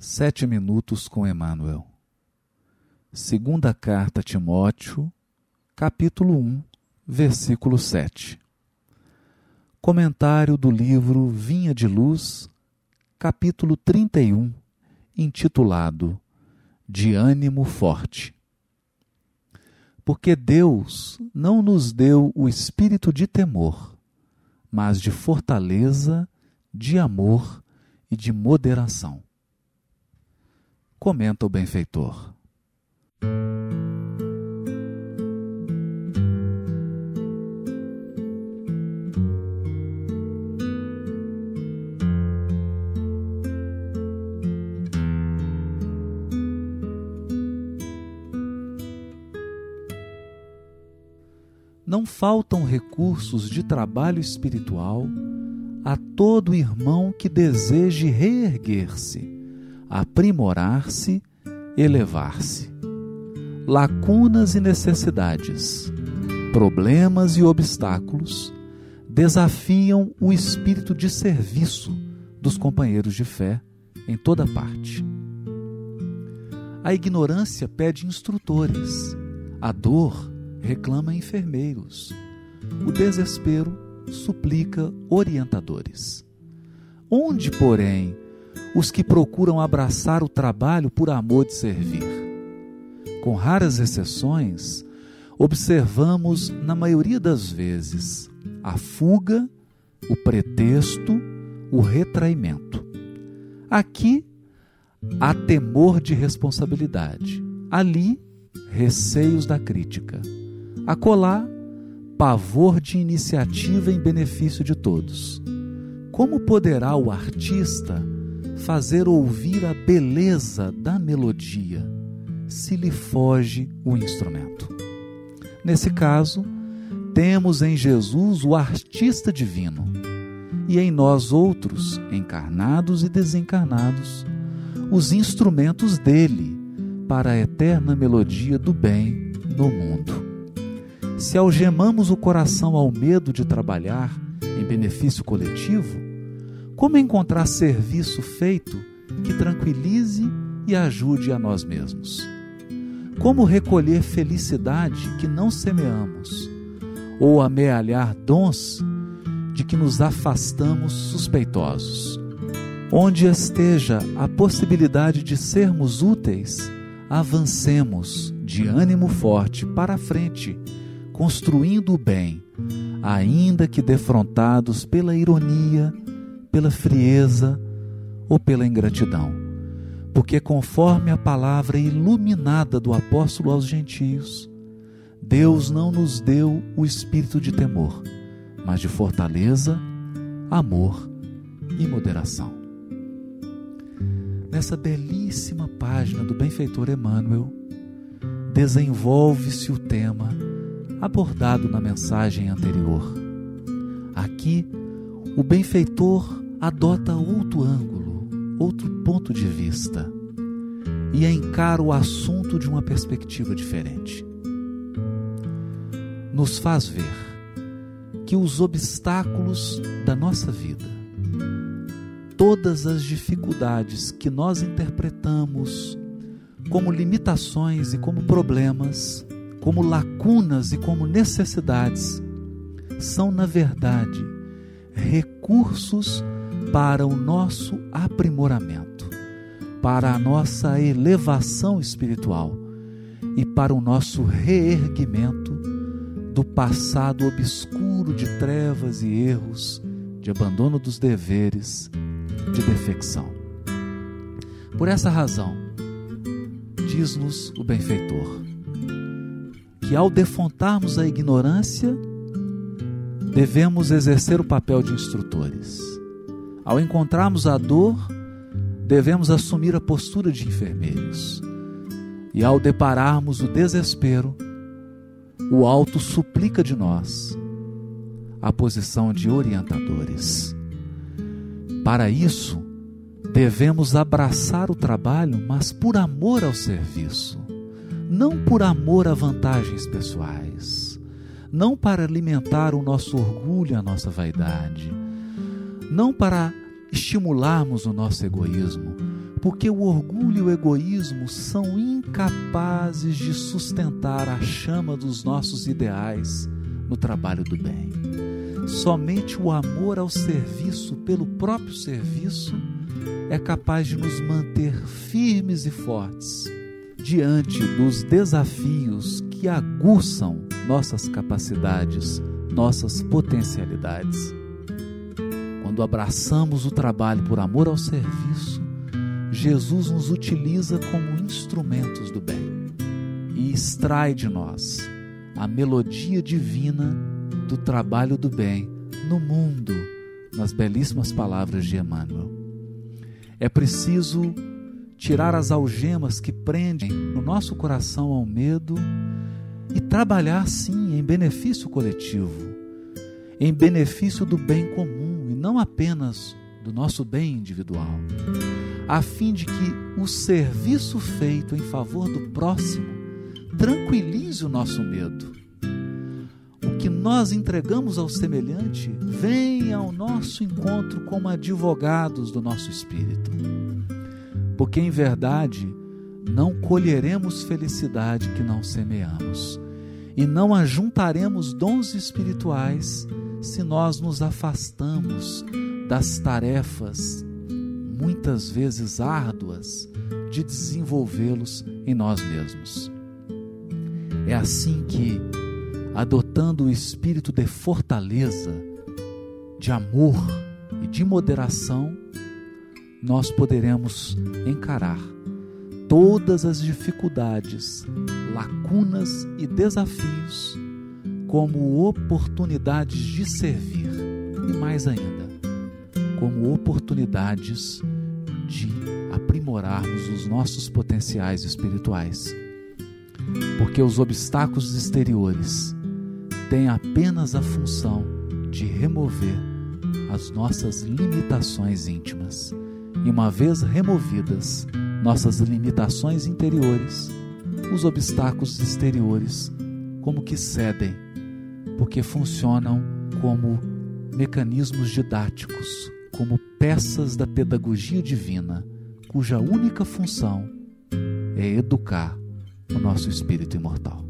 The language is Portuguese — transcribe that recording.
Sete minutos com Emmanuel. Segunda carta a Timóteo, capítulo 1, versículo 7. Comentário do livro Vinha de Luz, capítulo 31, intitulado De ânimo forte. Porque Deus não nos deu o espírito de temor, mas de fortaleza, de amor e de moderação comenta o benfeitor. Não faltam recursos de trabalho espiritual a todo irmão que deseje reerguer-se aprimorar-se, elevar-se. Lacunas e necessidades, problemas e obstáculos desafiam o espírito de serviço dos companheiros de fé em toda parte. A ignorância pede instrutores, a dor reclama enfermeiros, o desespero suplica orientadores. Onde, porém, os que procuram abraçar o trabalho por amor de servir. Com raras exceções, observamos, na maioria das vezes, a fuga, o pretexto, o retraimento. Aqui há temor de responsabilidade, ali, receios da crítica, acolá, pavor de iniciativa em benefício de todos. Como poderá o artista fazer ouvir a beleza da melodia, se lhe foge o instrumento. Nesse caso, temos em Jesus o artista divino e em nós outros, encarnados e desencarnados, os instrumentos dele para a eterna melodia do bem no mundo. Se algemamos o coração ao medo de trabalhar em benefício coletivo, como encontrar serviço feito que tranquilize e ajude a nós mesmos? Como recolher felicidade que não semeamos? Ou amealhar dons de que nos afastamos suspeitosos? Onde esteja a possibilidade de sermos úteis, avancemos de ânimo forte para a frente, construindo o bem, ainda que defrontados pela ironia, pela frieza ou pela ingratidão. Porque, conforme a palavra iluminada do apóstolo aos gentios, Deus não nos deu o espírito de temor, mas de fortaleza, amor e moderação. Nessa belíssima página do benfeitor Emmanuel, desenvolve-se o tema abordado na mensagem anterior. Aqui, o benfeitor adota outro ângulo, outro ponto de vista e encara o assunto de uma perspectiva diferente. Nos faz ver que os obstáculos da nossa vida, todas as dificuldades que nós interpretamos como limitações e como problemas, como lacunas e como necessidades, são, na verdade, recursos para o nosso aprimoramento, para a nossa elevação espiritual e para o nosso reerguimento do passado obscuro de trevas e erros, de abandono dos deveres, de defecção. Por essa razão, diz-nos o benfeitor, que ao defontarmos a ignorância, devemos exercer o papel de instrutores. Ao encontrarmos a dor, devemos assumir a postura de enfermeiros. E ao depararmos o desespero, o alto suplica de nós a posição de orientadores. Para isso, devemos abraçar o trabalho, mas por amor ao serviço, não por amor a vantagens pessoais não para alimentar o nosso orgulho e a nossa vaidade, não para estimularmos o nosso egoísmo, porque o orgulho e o egoísmo são incapazes de sustentar a chama dos nossos ideais no trabalho do bem. Somente o amor ao serviço pelo próprio serviço é capaz de nos manter firmes e fortes diante dos desafios que aguçam nossas capacidades, nossas potencialidades. Quando abraçamos o trabalho por amor ao serviço, Jesus nos utiliza como instrumentos do bem e extrai de nós a melodia divina do trabalho do bem no mundo, nas belíssimas palavras de Emmanuel. É preciso tirar as algemas que prendem no nosso coração ao medo e trabalhar sim em benefício coletivo, em benefício do bem comum não apenas do nosso bem individual, a fim de que o serviço feito em favor do próximo tranquilize o nosso medo. O que nós entregamos ao semelhante vem ao nosso encontro como advogados do nosso espírito. Porque em verdade, não colheremos felicidade que não semeamos, e não ajuntaremos dons espirituais se nós nos afastamos das tarefas, muitas vezes árduas, de desenvolvê-los em nós mesmos. É assim que, adotando o espírito de fortaleza, de amor e de moderação, nós poderemos encarar todas as dificuldades, lacunas e desafios como oportunidades de servir e mais ainda, como oportunidades de aprimorarmos os nossos potenciais espirituais. Porque os obstáculos exteriores têm apenas a função de remover as nossas limitações íntimas. E uma vez removidas, nossas limitações interiores, os obstáculos exteriores como que cedem, porque funcionam como mecanismos didáticos, como peças da pedagogia divina, cuja única função é educar o nosso espírito imortal.